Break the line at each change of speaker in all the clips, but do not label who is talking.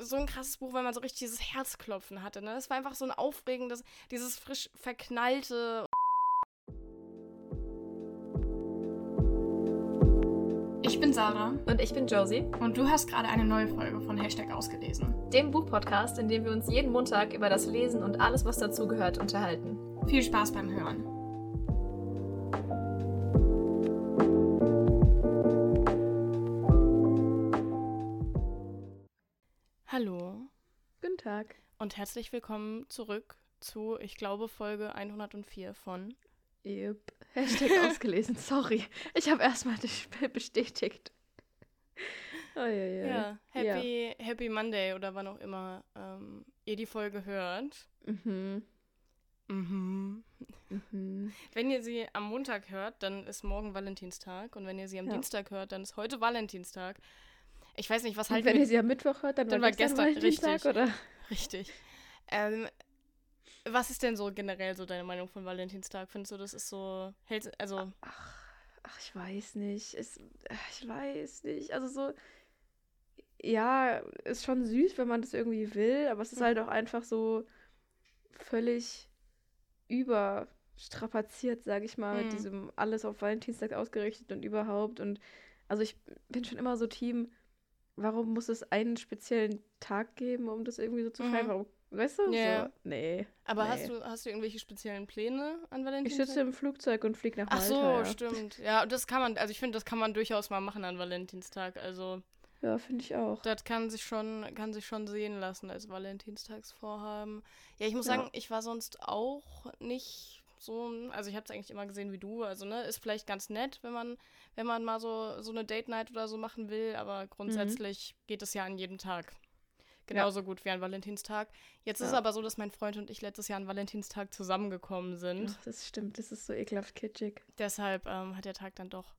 so ein krasses Buch, weil man so richtig dieses Herzklopfen hatte. Ne? Das war einfach so ein aufregendes, dieses frisch verknallte. Ich bin Sarah.
Und ich bin Josie.
Und du hast gerade eine neue Folge von Hashtag ausgelesen.
Dem Buchpodcast, in dem wir uns jeden Montag über das Lesen und alles, was dazugehört, unterhalten.
Viel Spaß beim Hören. Hallo.
Guten Tag.
Und herzlich willkommen zurück zu, ich glaube, Folge 104 von
Yep. Hashtag ausgelesen, sorry. Ich habe erstmal das Spiel bestätigt.
Oh, ja, ja. ja, happy, ja. happy Monday oder wann auch immer ähm, ihr die Folge hört. Mhm. Mhm. mhm. Wenn ihr sie am Montag hört, dann ist morgen Valentinstag. Und wenn ihr sie am ja. Dienstag hört, dann ist heute Valentinstag. Ich weiß nicht, was halt.
wenn ihr sie am Mittwoch hört, dann,
dann war gestern
Valentinstag,
richtig, oder? Richtig. Ähm, was ist denn so generell so deine Meinung von Valentinstag? Findest du, das ist so, hält, also.
Ach, ach, ich weiß nicht. Es, ich weiß nicht. Also so, ja, ist schon süß, wenn man das irgendwie will, aber es ist halt auch einfach so völlig überstrapaziert, sage ich mal, mhm. mit diesem alles auf Valentinstag ausgerichtet und überhaupt. Und also ich bin schon immer so Team, warum muss es einen speziellen Tag geben, um das irgendwie so zu feiern? Mhm. Warum Weißt du? Yeah. So, nee.
Aber
nee.
hast du hast du irgendwelche speziellen Pläne an Valentinstag?
Ich sitze im Flugzeug und fliege nach
Malta.
Ach
so, ja. stimmt. Ja, das kann man, also ich finde, das kann man durchaus mal machen an Valentinstag. Also.
Ja, finde ich auch.
Das kann sich schon, kann sich schon sehen lassen als Valentinstagsvorhaben. Ja, ich muss ja. sagen, ich war sonst auch nicht so, also ich habe es eigentlich immer gesehen wie du. Also ne, ist vielleicht ganz nett, wenn man, wenn man mal so so eine Date Night oder so machen will. Aber grundsätzlich mhm. geht es ja an jedem Tag. Genauso ja. gut wie an Valentinstag. Jetzt ja. ist es aber so, dass mein Freund und ich letztes Jahr an Valentinstag zusammengekommen sind.
Ach, das stimmt, das ist so ekelhaft kitschig.
Deshalb ähm, hat der Tag dann doch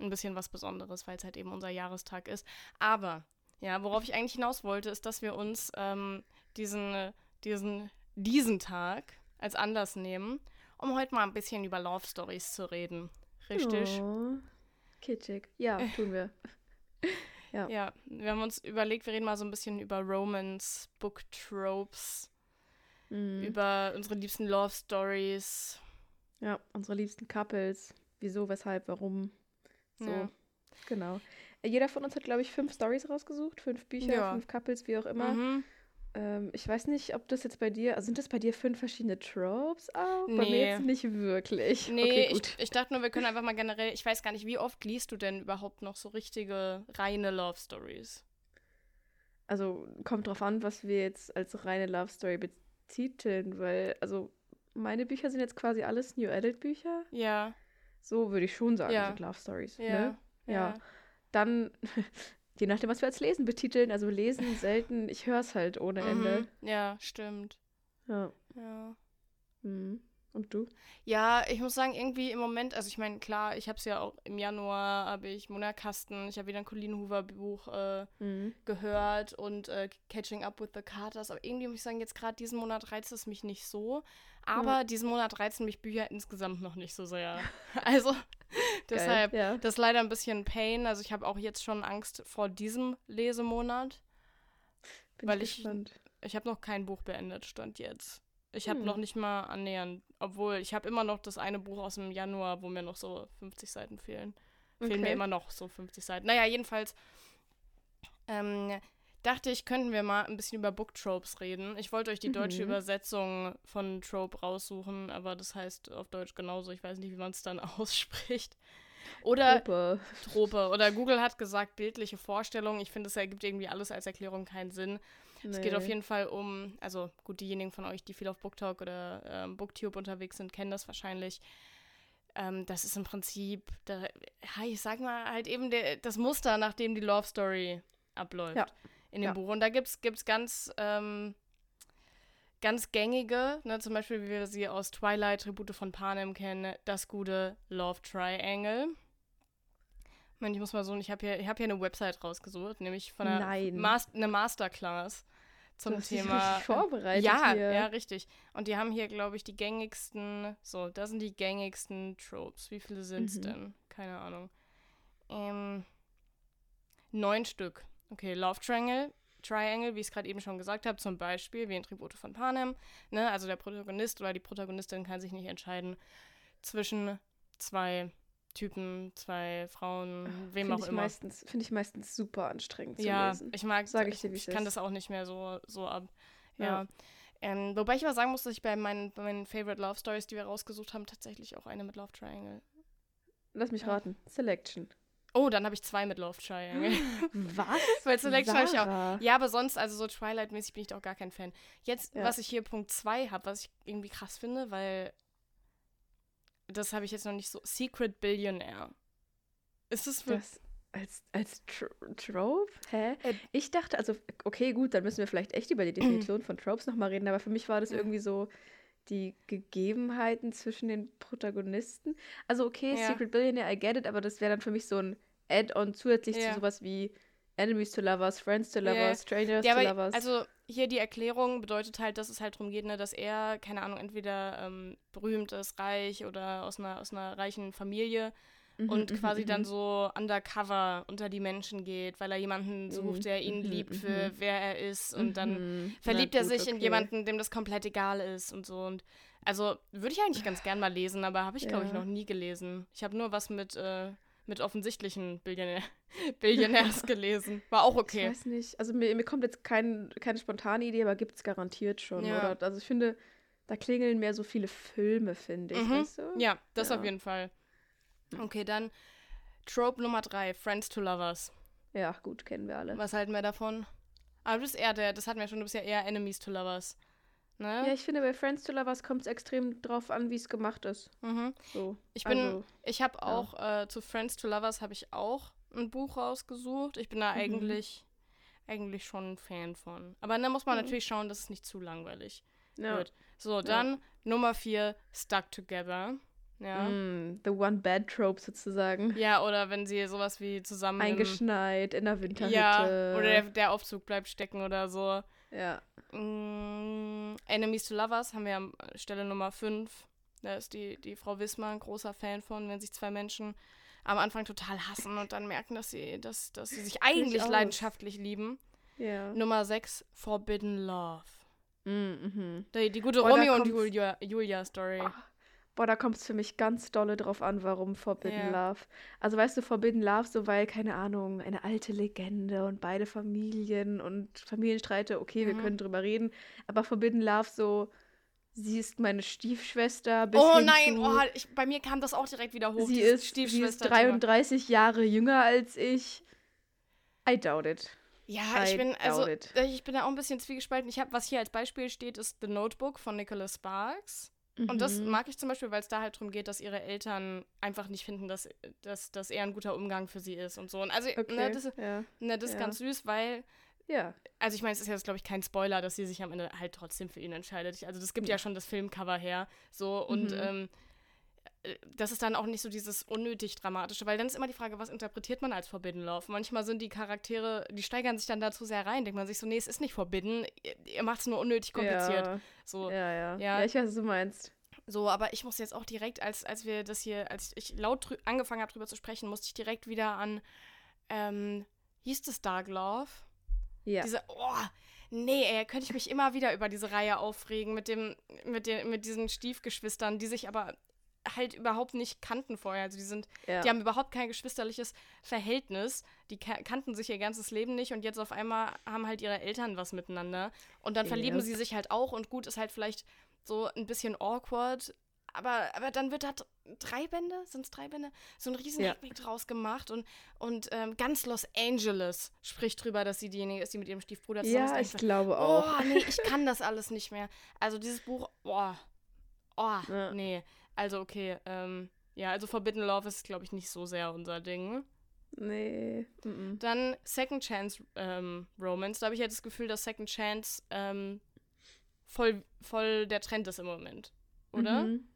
ein bisschen was Besonderes, weil es halt eben unser Jahrestag ist. Aber, ja, worauf ich eigentlich hinaus wollte, ist, dass wir uns ähm, diesen, diesen, diesen Tag als Anlass nehmen, um heute mal ein bisschen über Love Stories zu reden. Richtig?
Oh, kitschig. Ja, tun wir.
Ja. ja, wir haben uns überlegt, wir reden mal so ein bisschen über Romance, Book Tropes, mhm. über unsere liebsten Love Stories.
Ja, unsere liebsten Couples. Wieso, weshalb, warum. So. Ja. Genau. Jeder von uns hat, glaube ich, fünf Stories rausgesucht, fünf Bücher, ja. fünf Couples, wie auch immer. Mhm. Ähm, ich weiß nicht, ob das jetzt bei dir, also sind das bei dir fünf verschiedene Tropes auch? Nee. Bei mir jetzt nicht wirklich.
Nee, okay, ich, ich, dachte nur, wir können einfach mal generell, ich weiß gar nicht, wie oft liest du denn überhaupt noch so richtige, reine Love Stories?
Also kommt drauf an, was wir jetzt als reine Love Story betiteln, weil, also meine Bücher sind jetzt quasi alles New Adult Bücher.
Ja.
So würde ich schon sagen, ja. sind Love Stories. Ja. Ne? ja. ja. Dann je nachdem, was wir als Lesen betiteln. Also lesen selten, ich höre es halt ohne Ende.
Mhm. Ja, stimmt.
Ja.
Ja.
Mhm. Und du?
Ja, ich muss sagen, irgendwie im Moment, also ich meine, klar, ich habe es ja auch im Januar, habe ich Mona Kasten, ich habe wieder ein Colleen Hoover Buch äh, mhm. gehört und äh, Catching Up with the Carters. Aber irgendwie muss ich sagen, jetzt gerade diesen Monat reizt es mich nicht so. Aber mhm. diesen Monat reizen mich Bücher insgesamt noch nicht so sehr. also deshalb, ja. das ist leider ein bisschen Pain. Also ich habe auch jetzt schon Angst vor diesem Lesemonat.
Bin weil ich, ich,
ich habe noch kein Buch beendet, stand jetzt. Ich habe hm. noch nicht mal annähernd, obwohl ich habe immer noch das eine Buch aus dem Januar, wo mir noch so 50 Seiten fehlen. Okay. Fehlen mir immer noch so 50 Seiten. Naja, jedenfalls ähm, dachte ich, könnten wir mal ein bisschen über Booktropes reden. Ich wollte euch die mhm. deutsche Übersetzung von Trope raussuchen, aber das heißt auf Deutsch genauso. Ich weiß nicht, wie man es dann ausspricht. Oder
Trope.
Trope. Oder Google hat gesagt, bildliche Vorstellung. Ich finde, es ergibt irgendwie alles als Erklärung keinen Sinn. Nee. Es geht auf jeden Fall um, also gut, diejenigen von euch, die viel auf BookTalk oder ähm, Booktube unterwegs sind, kennen das wahrscheinlich. Ähm, das ist im Prinzip, da, ich sag mal, halt eben der, das Muster, nach dem die Love Story abläuft ja. In dem ja. Buch. Und da gibt es ganz, ähm, ganz gängige, ne, zum Beispiel, wie wir sie aus Twilight, Tribute von Panem kennen, das gute Love Triangle. Ich muss mal so, ich habe hier, hab hier eine Website rausgesucht, nämlich von einer Mas eine Masterclass zum
du
Thema.
Dich vorbereitet
ja,
hier.
ja, richtig. Und die haben hier, glaube ich, die gängigsten. So, das sind die gängigsten Tropes. Wie viele sind es mhm. denn? Keine Ahnung. Ähm, neun Stück. Okay, Love Triangle. Triangle, wie ich es gerade eben schon gesagt habe, zum Beispiel wie in Tribute von Panem. Ne? Also der Protagonist oder die Protagonistin kann sich nicht entscheiden zwischen zwei Typen, zwei Frauen, wem
find
auch immer.
Finde ich meistens super anstrengend zu
ja,
lesen.
ich mag, Sag ich, dir, ich kann das auch nicht mehr so, so ab. Ja. ja. Ähm, wobei ich aber sagen muss, dass ich bei meinen, bei meinen Favorite Love Stories, die wir rausgesucht haben, tatsächlich auch eine mit Love Triangle.
Lass mich ja. raten. Selection.
Oh, dann habe ich zwei mit Love Triangle.
Was?
Weil Selection habe ich auch. Ja, aber sonst, also so Twilight-mäßig bin ich doch gar kein Fan. Jetzt, ja. was ich hier Punkt 2 habe, was ich irgendwie krass finde, weil das habe ich jetzt noch nicht so. Secret Billionaire. Ist das für. Das
als, als Tro Trope? Hä? Äh, ich dachte, also, okay, gut, dann müssen wir vielleicht echt über die Definition von Tropes nochmal reden, aber für mich war das irgendwie so die Gegebenheiten zwischen den Protagonisten. Also, okay, ja. Secret Billionaire, I get it, aber das wäre dann für mich so ein Add-on zusätzlich ja. zu sowas wie Enemies to Lovers, Friends to Lovers, yeah. Strangers ja, to Lovers.
Also hier die Erklärung bedeutet halt, dass es halt darum geht, ne, dass er, keine Ahnung, entweder ähm, berühmt ist, reich oder aus einer, aus einer reichen Familie mhm, und mhm, quasi dann mhm. so undercover unter die Menschen geht, weil er jemanden sucht, der ihn liebt für wer er ist und dann verliebt er sich in jemanden, dem das komplett egal ist und so und also würde ich eigentlich ganz gern mal lesen, aber habe ich glaube ich noch nie gelesen. Ich habe nur was mit äh, mit offensichtlichen Billionär Billionärs gelesen. War auch okay.
Ich weiß nicht. Also mir, mir kommt jetzt kein, keine spontane Idee, aber gibt es garantiert schon, ja. oder? Also ich finde, da klingeln mehr so viele Filme, finde ich, mhm. weißt du?
Ja, das ja. auf jeden Fall. Okay, dann Trope Nummer drei, Friends to Lovers.
Ja, gut, kennen wir alle.
Was halten wir davon? Aber das ist eher der, das hatten wir schon, du bist ja eher Enemies to Lovers.
Ne? Ja, ich finde, bei Friends to Lovers kommt es extrem drauf an, wie es gemacht ist.
Mhm. So. Ich bin, also, ich habe auch ja. äh, zu Friends to Lovers habe ich auch ein Buch rausgesucht. Ich bin da mhm. eigentlich, eigentlich schon ein Fan von. Aber dann muss man mhm. natürlich schauen, dass es nicht zu langweilig ja. wird. So, dann ja. Nummer vier, Stuck Together. Ja.
Mm, the One Bad Trope sozusagen.
Ja, oder wenn sie sowas wie zusammen.
Eingeschneit in der Winterhütte.
Ja, oder der, der Aufzug bleibt stecken oder so.
Ja.
Mm, Enemies to Lovers haben wir an Stelle Nummer 5. Da ist die, die Frau Wismar ein großer Fan von, wenn sich zwei Menschen am Anfang total hassen und dann merken, dass sie, dass, dass sie sich eigentlich leidenschaftlich lieben.
Ja.
Nummer 6, Forbidden Love.
Mm, mhm.
Die, die gute Romeo und Julia, Julia Story. Oh,
Boah, da kommt es für mich ganz dolle drauf an, warum Forbidden ja. Love. Also weißt du, Forbidden Love, so weil, keine Ahnung, eine alte Legende und beide Familien und Familienstreite, okay, mhm. wir können drüber reden. Aber Forbidden Love, so, sie ist meine Stiefschwester.
oh nein, oh, ich, bei mir kam das auch direkt wieder hoch.
Sie, ist, sie ist 33 Jahre jünger als ich. I doubt it.
Ja, ich bin also ich bin da auch ein bisschen zwiegespalten. Ich habe was hier als Beispiel steht, ist The Notebook von Nicholas Sparks. Und das mhm. mag ich zum Beispiel, weil es da halt darum geht, dass ihre Eltern einfach nicht finden, dass, dass, dass er ein guter Umgang für sie ist und so. Und also, ne, okay. ne, das, ja. ne, das ist ja. ganz süß, weil.
Ja.
Also, ich meine, es ist jetzt, glaube ich, kein Spoiler, dass sie sich am Ende halt trotzdem für ihn entscheidet. Also, das gibt ja, ja schon das Filmcover her. So, und mhm. ähm, äh, das ist dann auch nicht so dieses unnötig dramatische, weil dann ist immer die Frage, was interpretiert man als Forbidden Love? Manchmal sind die Charaktere, die steigern sich dann dazu sehr rein, denkt man sich so, nee, es ist nicht Forbidden, ihr, macht es nur unnötig kompliziert.
Ja.
So,
ja, ja, ja. Ja, ich weiß, was du meinst.
So, aber ich muss jetzt auch direkt, als, als wir das hier, als ich laut angefangen habe, drüber zu sprechen, musste ich direkt wieder an, ähm, hieß das Dark Love?
Ja.
Diese, oh, nee, ey, könnte ich mich immer wieder über diese Reihe aufregen mit dem, mit den, mit diesen Stiefgeschwistern, die sich aber halt überhaupt nicht kannten vorher. Also die sind, ja. die haben überhaupt kein geschwisterliches Verhältnis. Die kannten sich ihr ganzes Leben nicht und jetzt auf einmal haben halt ihre Eltern was miteinander. Und dann verlieben yep. sie sich halt auch und gut ist halt vielleicht so ein bisschen awkward. Aber, aber dann wird da drei Bände, sind es drei Bände, so ein riesen ja. draus gemacht und, und ähm, ganz Los Angeles spricht drüber, dass sie diejenige ist, die mit ihrem Stiefbruder
zusammen ist. Ja, ich glaube auch.
Oh, nee, ich kann das alles nicht mehr. Also dieses Buch, boah, oh, ja. nee. Also okay, ähm, ja, also Forbidden Love ist, glaube ich, nicht so sehr unser Ding.
Nee. Mm -mm.
Dann Second Chance ähm, Romance. Da habe ich ja das Gefühl, dass Second Chance ähm, voll, voll der Trend ist im Moment, oder? Mhm.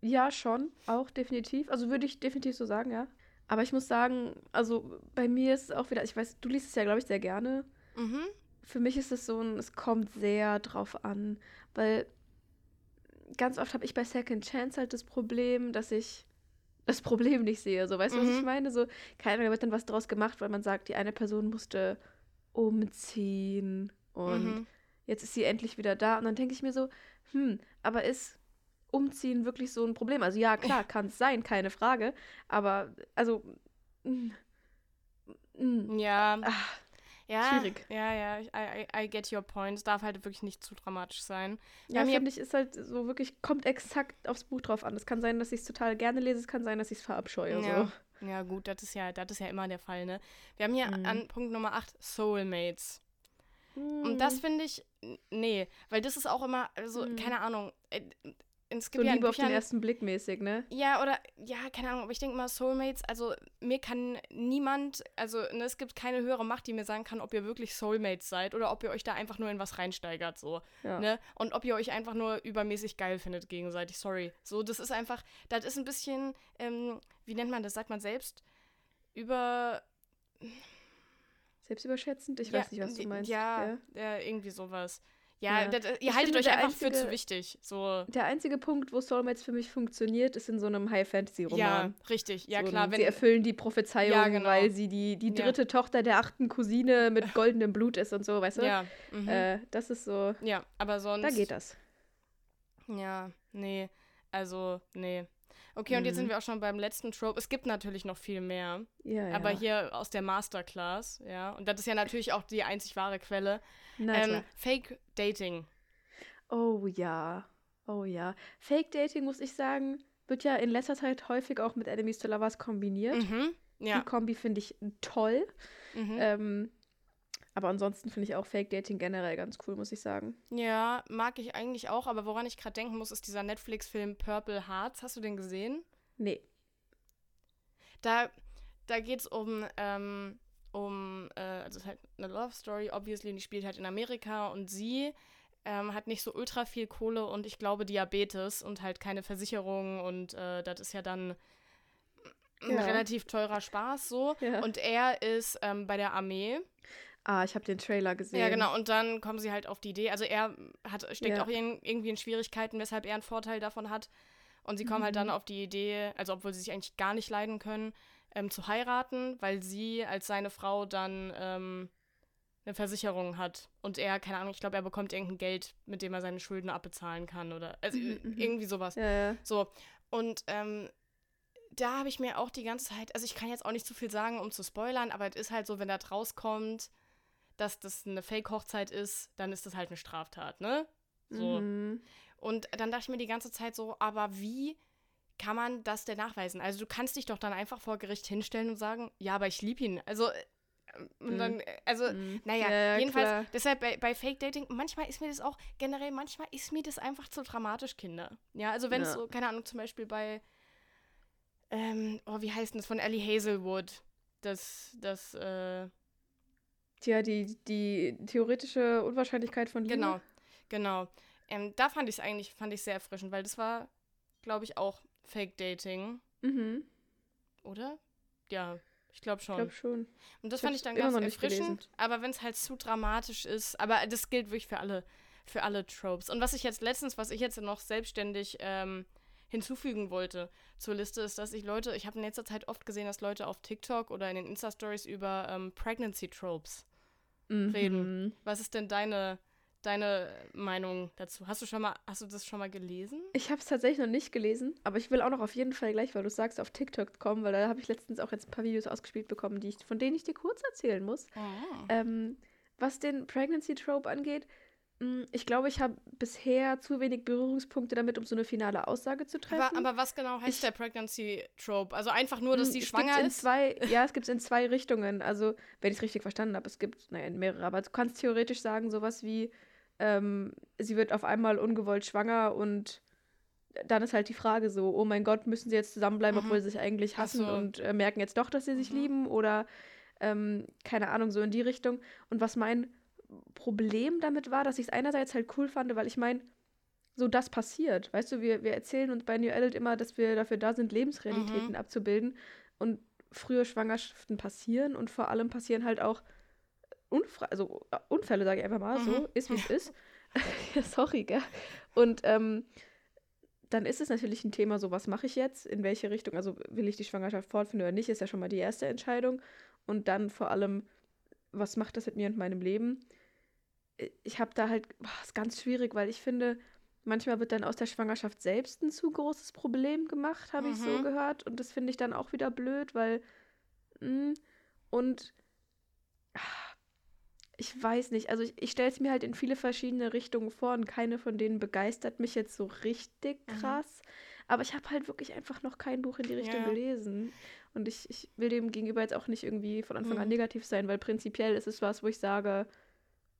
Ja, schon, auch definitiv. Also würde ich definitiv so sagen, ja. Aber ich muss sagen, also bei mir ist es auch wieder, ich weiß, du liest es ja, glaube ich, sehr gerne.
Mhm.
Für mich ist es so ein, es kommt sehr drauf an, weil ganz oft habe ich bei Second Chance halt das Problem, dass ich das Problem nicht sehe. So, weißt du, mhm. was ich mhm. meine? So, keiner wird dann was draus gemacht, weil man sagt, die eine Person musste umziehen und mhm. jetzt ist sie endlich wieder da. Und dann denke ich mir so, hm, aber ist Umziehen wirklich so ein Problem? Also ja, klar, kann es sein, keine Frage. Aber also.
Mh, mh, ja. Ach, ja, schwierig. Ja, ja, I, I, I, get your point. Es darf halt wirklich nicht zu dramatisch sein.
Ja, finde ich, ist halt so wirklich, kommt exakt aufs Buch drauf an. Es kann sein, dass ich es total gerne lese, es kann sein, dass ich es verabscheue.
Ja. So. ja, gut, das ist ja, das ist ja immer der Fall, ne? Wir haben hier mhm. an Punkt Nummer 8 Soulmates. Mhm. Und das finde ich, nee, weil das ist auch immer, also, mhm. keine Ahnung, äh,
es gibt so ja Liebe auf den ersten Blick mäßig, ne?
Ja, oder, ja, keine Ahnung, aber ich denke mal, Soulmates, also mir kann niemand, also ne, es gibt keine höhere Macht, die mir sagen kann, ob ihr wirklich Soulmates seid oder ob ihr euch da einfach nur in was reinsteigert, so, ja. ne? Und ob ihr euch einfach nur übermäßig geil findet gegenseitig, sorry. So, das ist einfach, das ist ein bisschen, ähm, wie nennt man das, sagt man selbst, über...
Selbstüberschätzend? Ich ja, weiß nicht, was du meinst.
Ja, ja. ja irgendwie sowas. Ja, ja. Das, ihr haltet euch einfach einzige, für zu wichtig. So.
Der einzige Punkt, wo Soulmates für mich funktioniert, ist in so einem High-Fantasy-Roman.
Ja, richtig. Ja, so klar.
Wenn, sie erfüllen die Prophezeiung, ja, genau. weil sie die, die dritte ja. Tochter der achten Cousine mit goldenem Blut ist und so, weißt du? Ja. Mhm. Äh, das ist so.
Ja, aber sonst.
Da geht das.
Ja, nee. Also, nee. Okay, mhm. und jetzt sind mhm. wir auch schon beim letzten Trope. Es gibt natürlich noch viel mehr. Ja, aber ja. hier aus der Masterclass, ja. Und das ist ja natürlich auch die einzig wahre Quelle. Ähm, Fake Dating.
Oh ja. Oh ja. Fake Dating, muss ich sagen, wird ja in letzter Zeit häufig auch mit Enemies to Lovers kombiniert. Mhm. Ja. Die Kombi finde ich toll. Mhm. Ähm, aber ansonsten finde ich auch Fake Dating generell ganz cool, muss ich sagen.
Ja, mag ich eigentlich auch, aber woran ich gerade denken muss, ist dieser Netflix-Film Purple Hearts. Hast du den gesehen?
Nee.
Da, da geht es um, ähm, um, äh, also es ist halt eine Love Story, obviously, und die spielt halt in Amerika und sie ähm, hat nicht so ultra viel Kohle und ich glaube Diabetes und halt keine Versicherung und äh, das ist ja dann ein ja. relativ teurer Spaß so. Ja. Und er ist ähm, bei der Armee
Ah, ich habe den Trailer gesehen.
Ja, genau. Und dann kommen sie halt auf die Idee. Also er hat, steckt ja. auch in, irgendwie in Schwierigkeiten, weshalb er einen Vorteil davon hat. Und sie kommen mhm. halt dann mhm. auf die Idee, also obwohl sie sich eigentlich gar nicht leiden können, ähm, zu heiraten, weil sie als seine Frau dann ähm, eine Versicherung hat. Und er, keine Ahnung, ich glaube, er bekommt irgendein Geld, mit dem er seine Schulden abbezahlen kann. Oder also mhm. mhm. irgendwie sowas.
Ja, ja.
So. Und ähm, da habe ich mir auch die ganze Zeit, also ich kann jetzt auch nicht zu viel sagen, um zu spoilern, aber es ist halt so, wenn das rauskommt, dass das eine Fake-Hochzeit ist, dann ist das halt eine Straftat, ne? So. Mhm. Und dann dachte ich mir die ganze Zeit so, aber wie kann man das denn nachweisen? Also du kannst dich doch dann einfach vor Gericht hinstellen und sagen, ja, aber ich liebe ihn. Also äh, und dann, mhm. also, mhm. naja, ja, jedenfalls, klar. deshalb bei, bei Fake Dating, manchmal ist mir das auch, generell, manchmal ist mir das einfach zu dramatisch, Kinder. Ja, also wenn es ja. so, keine Ahnung, zum Beispiel bei, ähm, oh, wie heißt denn das, von Ellie Hazelwood, das, das, äh,
ja, die, die theoretische Unwahrscheinlichkeit von
Liebe. Genau, genau. Ähm, da fand ich es eigentlich, fand ich sehr erfrischend, weil das war, glaube ich, auch Fake Dating. Mhm. Oder? Ja, ich glaube schon. Ich
glaube schon.
Und das ich fand ich dann ganz erfrischend, aber wenn es halt zu dramatisch ist, aber das gilt wirklich für alle, für alle Tropes. Und was ich jetzt letztens, was ich jetzt noch selbstständig ähm, hinzufügen wollte zur Liste, ist, dass ich Leute, ich habe in letzter Zeit oft gesehen, dass Leute auf TikTok oder in den Insta-Stories über ähm, Pregnancy-Tropes mhm. reden. Was ist denn deine, deine Meinung dazu? Hast du schon mal, hast du das schon mal gelesen?
Ich habe es tatsächlich noch nicht gelesen, aber ich will auch noch auf jeden Fall gleich, weil du sagst, auf TikTok kommen, weil da habe ich letztens auch jetzt ein paar Videos ausgespielt bekommen, die ich, von denen ich dir kurz erzählen muss. Oh. Ähm, was den Pregnancy Trope angeht, ich glaube, ich habe bisher zu wenig Berührungspunkte damit, um so eine finale Aussage zu treffen.
Aber, aber was genau heißt ich, der Pregnancy Trope? Also einfach nur, dass hm, sie schwanger
ist? Zwei, ja, es gibt es in zwei Richtungen. Also, wenn ich es richtig verstanden habe, es gibt, naja, mehrere. Aber du kannst theoretisch sagen, sowas wie, ähm, sie wird auf einmal ungewollt schwanger und dann ist halt die Frage so, oh mein Gott, müssen sie jetzt zusammenbleiben, mhm. obwohl sie sich eigentlich hassen so. und äh, merken jetzt doch, dass sie sich mhm. lieben oder ähm, keine Ahnung, so in die Richtung. Und was mein Problem damit war, dass ich es einerseits halt cool fand, weil ich meine, so das passiert. Weißt du, wir, wir erzählen uns bei New Adult immer, dass wir dafür da sind, Lebensrealitäten mhm. abzubilden. Und frühe Schwangerschaften passieren und vor allem passieren halt auch Unfra also äh, Unfälle, sage ich einfach mal, mhm. so ist wie es ist. ja, sorry, gell? Und ähm, dann ist es natürlich ein Thema, so was mache ich jetzt, in welche Richtung, also will ich die Schwangerschaft fortführen oder nicht, ist ja schon mal die erste Entscheidung. Und dann vor allem, was macht das mit mir und meinem Leben? Ich habe da halt, boah, ist ganz schwierig, weil ich finde, manchmal wird dann aus der Schwangerschaft selbst ein zu großes Problem gemacht, habe mhm. ich so mhm. gehört. Und das finde ich dann auch wieder blöd, weil. Mh, hm, und ich weiß nicht, also ich, ich stelle es mir halt in viele verschiedene Richtungen vor und keine von denen begeistert mich jetzt so richtig mhm. krass. Mhm. Aber ich habe halt wirklich einfach noch kein Buch in die Richtung ja. gelesen. Und ich, ich will dem gegenüber jetzt auch nicht irgendwie von Anfang mhm. an negativ sein, weil prinzipiell ist es was, wo ich sage,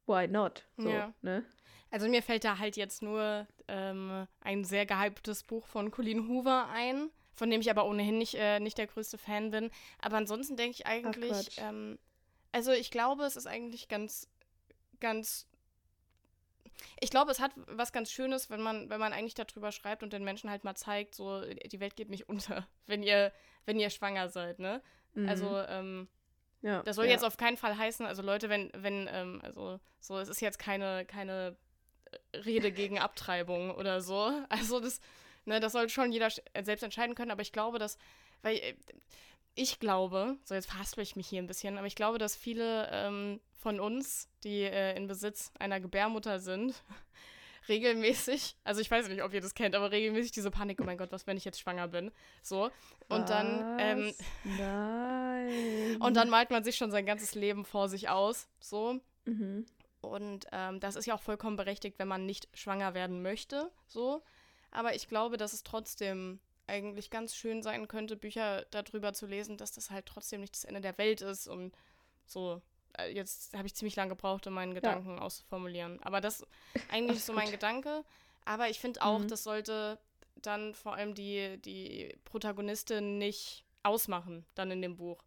why not? So, ja. ne?
Also mir fällt da halt jetzt nur ähm, ein sehr gehyptes Buch von Colleen Hoover ein, von dem ich aber ohnehin nicht, äh, nicht der größte Fan bin. Aber ansonsten denke ich eigentlich, ähm, also ich glaube, es ist eigentlich ganz, ganz. Ich glaube, es hat was ganz Schönes, wenn man, wenn man eigentlich darüber schreibt und den Menschen halt mal zeigt, so, die Welt geht nicht unter, wenn ihr, wenn ihr schwanger seid, ne? Mhm. Also, ähm, ja, das soll ja. jetzt auf keinen Fall heißen, also Leute, wenn, wenn, ähm, also so, es ist jetzt keine, keine Rede gegen Abtreibung oder so. Also das, ne, das soll schon jeder selbst entscheiden können, aber ich glaube, dass, weil äh, ich glaube, so jetzt verhaspel ich mich hier ein bisschen, aber ich glaube, dass viele ähm, von uns, die äh, in Besitz einer Gebärmutter sind, regelmäßig, also ich weiß nicht, ob ihr das kennt, aber regelmäßig diese Panik, oh mein Gott, was, wenn ich jetzt schwanger bin? So. Und was? dann, ähm, Nein. Und dann malt man sich schon sein ganzes Leben vor sich aus. So. Mhm. Und ähm, das ist ja auch vollkommen berechtigt, wenn man nicht schwanger werden möchte. So. Aber ich glaube, dass es trotzdem eigentlich ganz schön sein könnte, Bücher darüber zu lesen, dass das halt trotzdem nicht das Ende der Welt ist und so. Äh, jetzt habe ich ziemlich lange gebraucht, um meinen Gedanken ja. auszuformulieren. Aber das eigentlich ist so mein Gedanke. Aber ich finde auch, mhm. das sollte dann vor allem die, die Protagonistin nicht ausmachen, dann in dem Buch.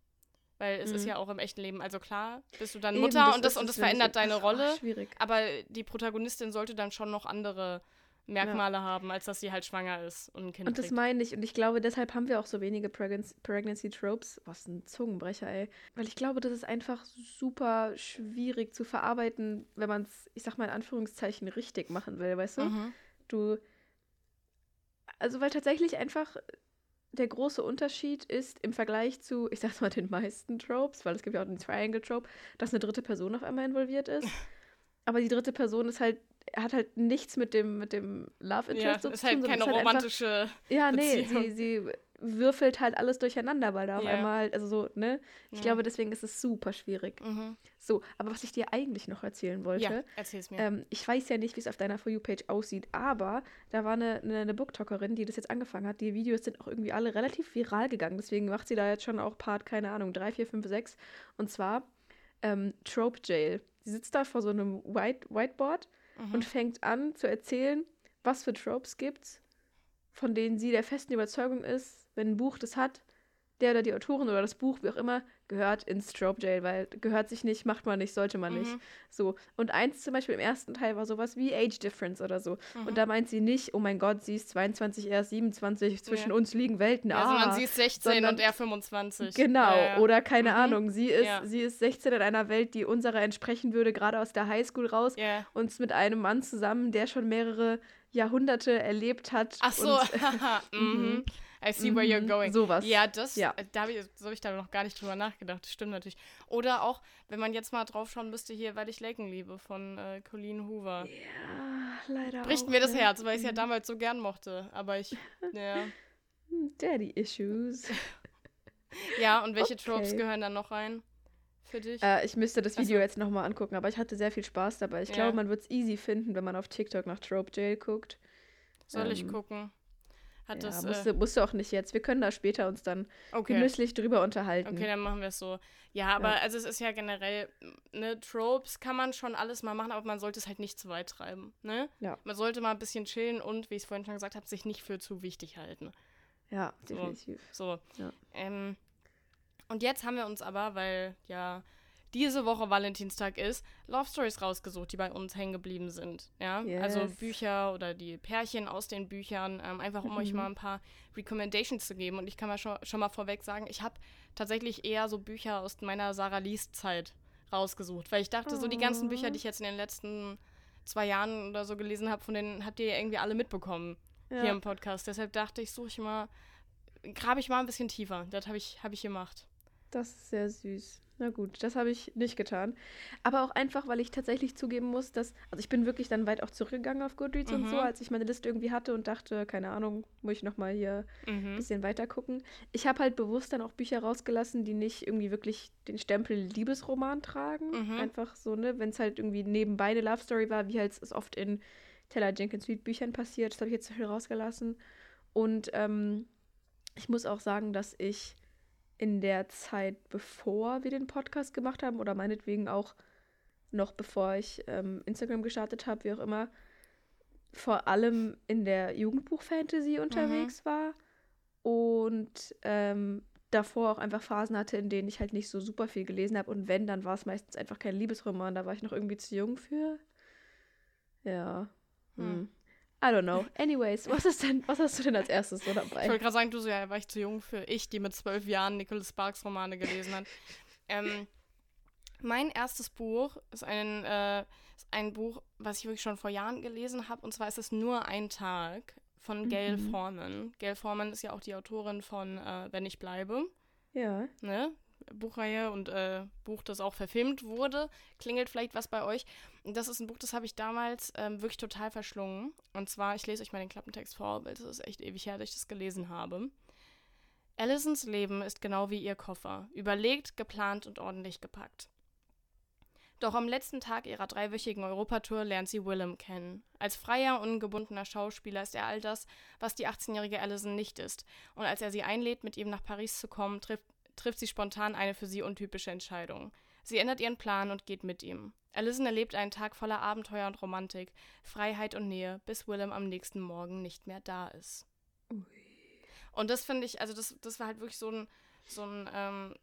Weil es mhm. ist ja auch im echten Leben, also klar, bist du dann Mutter Eben, das und das, und das verändert deine Rolle. Schwierig. Aber die Protagonistin sollte dann schon noch andere Merkmale ja. haben, als dass sie halt schwanger ist und ein Kind
Und das meine ich. Und ich glaube, deshalb haben wir auch so wenige Pregnancy, Pregnancy Tropes. Was ein Zungenbrecher, ey. Weil ich glaube, das ist einfach super schwierig zu verarbeiten, wenn man es, ich sag mal in Anführungszeichen, richtig machen will, weißt du? Mhm. Du. Also, weil tatsächlich einfach der große Unterschied ist im Vergleich zu, ich sag's mal, den meisten Tropes, weil es gibt ja auch den Triangle-Trope, dass eine dritte Person auf einmal involviert ist. Aber die dritte Person ist halt hat halt nichts mit dem, mit dem Love Interest ja,
ist zu halt tun. Halt keine halt romantische. Einfach,
ja, nee, sie, sie würfelt halt alles durcheinander, weil da auf ja. einmal, also so, ne? Ich ja. glaube, deswegen ist es super schwierig. Mhm. So, aber was ich dir eigentlich noch erzählen wollte. Ja,
erzähl's mir.
Ähm, ich weiß ja nicht, wie es auf deiner For You-Page aussieht, aber da war eine, eine, eine Booktalkerin, die das jetzt angefangen hat. Die Videos sind auch irgendwie alle relativ viral gegangen. Deswegen macht sie da jetzt schon auch Part, keine Ahnung, 3, 4, 5, 6. Und zwar ähm, Trope Jail. Sie sitzt da vor so einem White Whiteboard mhm. und fängt an zu erzählen, was für Tropes gibt's, von denen sie der festen Überzeugung ist, wenn ein Buch das hat, der oder die Autorin oder das Buch, wie auch immer, gehört ins Strobe Jail, weil gehört sich nicht, macht man nicht, sollte man mhm. nicht. So. Und eins zum Beispiel im ersten Teil war sowas wie Age Difference oder so. Mhm. Und da meint sie nicht, oh mein Gott, sie ist 22, er ist 27, zwischen ja. uns liegen Welten.
Ja, ah, sondern sie ist 16 sondern, und er 25.
Genau. Ja, oder keine mhm. Ahnung, sie ist, sie ist 16 in einer Welt, die unserer entsprechen würde, gerade aus der Highschool raus. Und ist mit einem Mann zusammen, der schon mehrere Jahrhunderte erlebt hat.
Ach so. Und, mhm. Mhm. I see where you're mhm, going.
Sowas.
Ja, das, ja. Äh, da habe ich, so hab ich da noch gar nicht drüber nachgedacht. Das stimmt natürlich. Oder auch, wenn man jetzt mal drauf schauen müsste, hier, weil ich Laken liebe, von äh, Colleen Hoover.
Ja, leider
Bricht mir das ne? Herz, weil ich es ja damals so gern mochte. Aber ich, ja.
Daddy Issues.
ja, und welche okay. Tropes gehören dann noch rein? Für dich?
Äh, ich müsste das Video also, jetzt nochmal angucken, aber ich hatte sehr viel Spaß dabei. Ich ja. glaube, man wird es easy finden, wenn man auf TikTok nach Trope Jail guckt.
Soll ähm, ich gucken? Hat ja, das,
musst, äh, musst du auch nicht jetzt. Wir können da später uns dann okay. genüsslich drüber unterhalten.
Okay, dann machen wir es so. Ja, aber ja. also es ist ja generell, ne, Tropes kann man schon alles mal machen, aber man sollte es halt nicht zu weit treiben, ne?
Ja.
Man sollte mal ein bisschen chillen und, wie ich es vorhin schon gesagt habe, sich nicht für zu wichtig halten.
Ja, definitiv.
So. so. Ja. Ähm, und jetzt haben wir uns aber, weil ja diese Woche Valentinstag ist, Love Stories rausgesucht, die bei uns hängen geblieben sind. Ja, also yes. also Bücher oder die Pärchen aus den Büchern, ähm, einfach um mhm. euch mal ein paar Recommendations zu geben. Und ich kann mal schon, schon mal vorweg sagen, ich habe tatsächlich eher so Bücher aus meiner Sarah Lees Zeit rausgesucht, weil ich dachte, oh. so die ganzen Bücher, die ich jetzt in den letzten zwei Jahren oder so gelesen habe, von denen habt ihr irgendwie alle mitbekommen ja. hier im Podcast. Deshalb dachte ich, suche ich mal, grabe ich mal ein bisschen tiefer. Das habe ich, hab ich gemacht.
Das ist sehr süß. Na gut, das habe ich nicht getan. Aber auch einfach, weil ich tatsächlich zugeben muss, dass, also ich bin wirklich dann weit auch zurückgegangen auf Goodreads mhm. und so, mhm. als ich meine Liste irgendwie hatte und dachte, keine Ahnung, muss ich nochmal hier ein mhm. bisschen weiter gucken. Ich habe halt bewusst dann auch Bücher rausgelassen, die nicht irgendwie wirklich den Stempel Liebesroman tragen. Mhm. Einfach so, ne, wenn es halt irgendwie nebenbei eine Love Story war, wie halt es oft in Taylor Jenkins Reid Büchern passiert. Das habe ich jetzt viel rausgelassen. Und ähm, ich muss auch sagen, dass ich in der Zeit, bevor wir den Podcast gemacht haben oder meinetwegen auch noch bevor ich ähm, Instagram gestartet habe, wie auch immer, vor allem in der Jugendbuch-Fantasy unterwegs mhm. war und ähm, davor auch einfach Phasen hatte, in denen ich halt nicht so super viel gelesen habe und wenn, dann war es meistens einfach kein Liebesroman, da war ich noch irgendwie zu jung für. Ja. Hm. I don't know. Anyways, was ist denn, was hast du denn als erstes so dabei?
Ich wollte gerade sagen, du so, ja, war ich zu jung für ich, die mit zwölf Jahren Nicholas Sparks Romane gelesen hat. ähm, mein erstes Buch ist ein, äh, ist ein Buch, was ich wirklich schon vor Jahren gelesen habe, und zwar ist es Nur ein Tag von Gail mhm. Forman. Gail Forman ist ja auch die Autorin von äh, Wenn ich bleibe.
Ja.
Ne? Buchreihe und äh, Buch, das auch verfilmt wurde. Klingelt vielleicht was bei euch. Das ist ein Buch, das habe ich damals ähm, wirklich total verschlungen. Und zwar, ich lese euch mal den Klappentext vor, weil das ist echt ewig her, dass ich das gelesen habe. Allisons Leben ist genau wie ihr Koffer. Überlegt, geplant und ordentlich gepackt. Doch am letzten Tag ihrer dreiwöchigen Europatour lernt sie Willem kennen. Als freier, ungebundener Schauspieler ist er all das, was die 18-jährige Allison nicht ist. Und als er sie einlädt, mit ihm nach Paris zu kommen, trifft trifft sie spontan eine für sie untypische Entscheidung. Sie ändert ihren Plan und geht mit ihm. Alison erlebt einen Tag voller Abenteuer und Romantik, Freiheit und Nähe, bis Willem am nächsten Morgen nicht mehr da ist. Ui. Und das finde ich, also das, das war halt wirklich so ein, so ein ähm,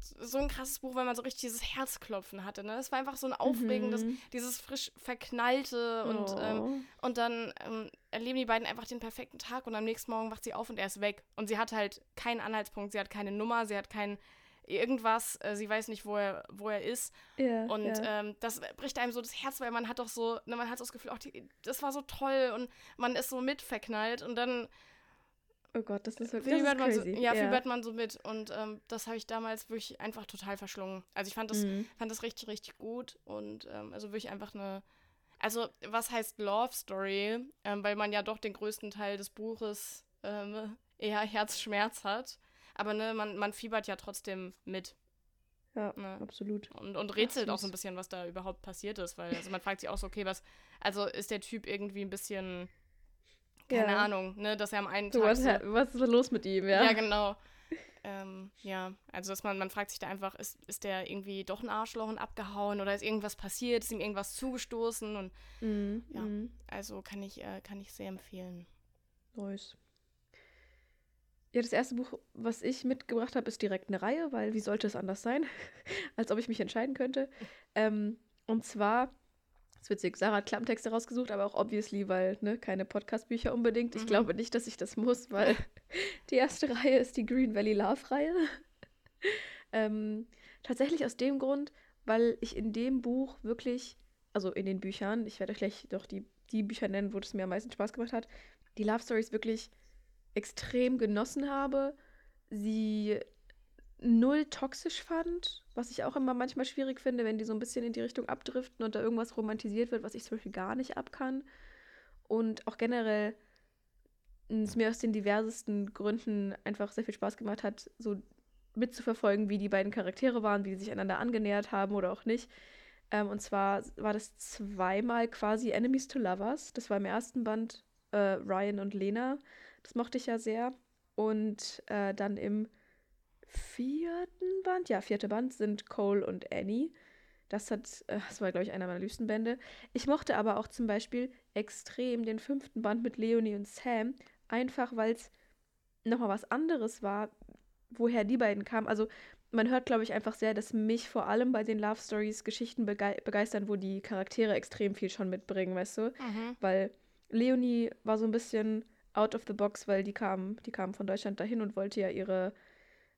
so ein krasses Buch, weil man so richtig dieses Herzklopfen hatte. Ne? Es war einfach so ein aufregendes, mhm. dieses frisch verknallte und, oh. ähm, und dann ähm, erleben die beiden einfach den perfekten Tag und am nächsten Morgen wacht sie auf und er ist weg. Und sie hat halt keinen Anhaltspunkt, sie hat keine Nummer, sie hat kein irgendwas, äh, sie weiß nicht, wo er, wo er ist.
Ja,
und ja. Ähm, das bricht einem so das Herz, weil man hat doch so, ne, man hat so das Gefühl, auch die, das war so toll und man ist so mitverknallt und dann
Oh Gott, das ist wirklich das ist.
So, ja, ja, fiebert man so mit. Und ähm, das habe ich damals wirklich einfach total verschlungen. Also ich fand das, mhm. fand das richtig, richtig gut. Und ähm, also wirklich einfach eine. Also, was heißt Love Story? Ähm, weil man ja doch den größten Teil des Buches ähm, eher Herzschmerz hat. Aber ne, man, man fiebert ja trotzdem mit.
Ja, ne? absolut.
Und, und rätselt Ach, auch so ein bisschen, was da überhaupt passiert ist. Weil also man fragt sich auch so, okay, was. Also ist der Typ irgendwie ein bisschen keine ja. Ahnung, ne, dass er am einen
Tag. So, was, was ist los mit ihm, ja?
Ja, genau. Ähm, ja, also dass man, man fragt sich da einfach, ist, ist der irgendwie doch ein Arschloch und abgehauen oder ist irgendwas passiert, ist ihm irgendwas zugestoßen und mm, ja, mm. also kann ich, äh, kann ich sehr empfehlen.
Nice. Ja, das erste Buch, was ich mitgebracht habe, ist direkt eine Reihe, weil wie sollte es anders sein, als ob ich mich entscheiden könnte. Ähm, und zwar das ist witzig. Sarah hat Klappentexte rausgesucht, aber auch obviously, weil, ne, keine Podcast-Bücher unbedingt. Ich mhm. glaube nicht, dass ich das muss, weil die erste Reihe ist die Green Valley Love-Reihe. ähm, tatsächlich aus dem Grund, weil ich in dem Buch wirklich, also in den Büchern, ich werde euch gleich doch die, die Bücher nennen, wo es mir am meisten Spaß gemacht hat, die Love Stories wirklich extrem genossen habe. Sie null toxisch fand, was ich auch immer manchmal schwierig finde, wenn die so ein bisschen in die Richtung abdriften und da irgendwas romantisiert wird, was ich zum Beispiel gar nicht abkann. Und auch generell es mir aus den diversesten Gründen einfach sehr viel Spaß gemacht hat, so mitzuverfolgen, wie die beiden Charaktere waren, wie sie sich einander angenähert haben oder auch nicht. Ähm, und zwar war das zweimal quasi Enemies to Lovers. Das war im ersten Band äh, Ryan und Lena. Das mochte ich ja sehr. Und äh, dann im vierten Band, ja, vierte Band sind Cole und Annie. Das hat, äh, das war, glaube ich, einer meiner liebsten Bände. Ich mochte aber auch zum Beispiel extrem den fünften Band mit Leonie und Sam, einfach weil es nochmal was anderes war, woher die beiden kamen. Also man hört, glaube ich, einfach sehr, dass mich vor allem bei den Love Stories Geschichten bege begeistern, wo die Charaktere extrem viel schon mitbringen, weißt du? Mhm. Weil Leonie war so ein bisschen out of the box, weil die kam, die kam von Deutschland dahin und wollte ja ihre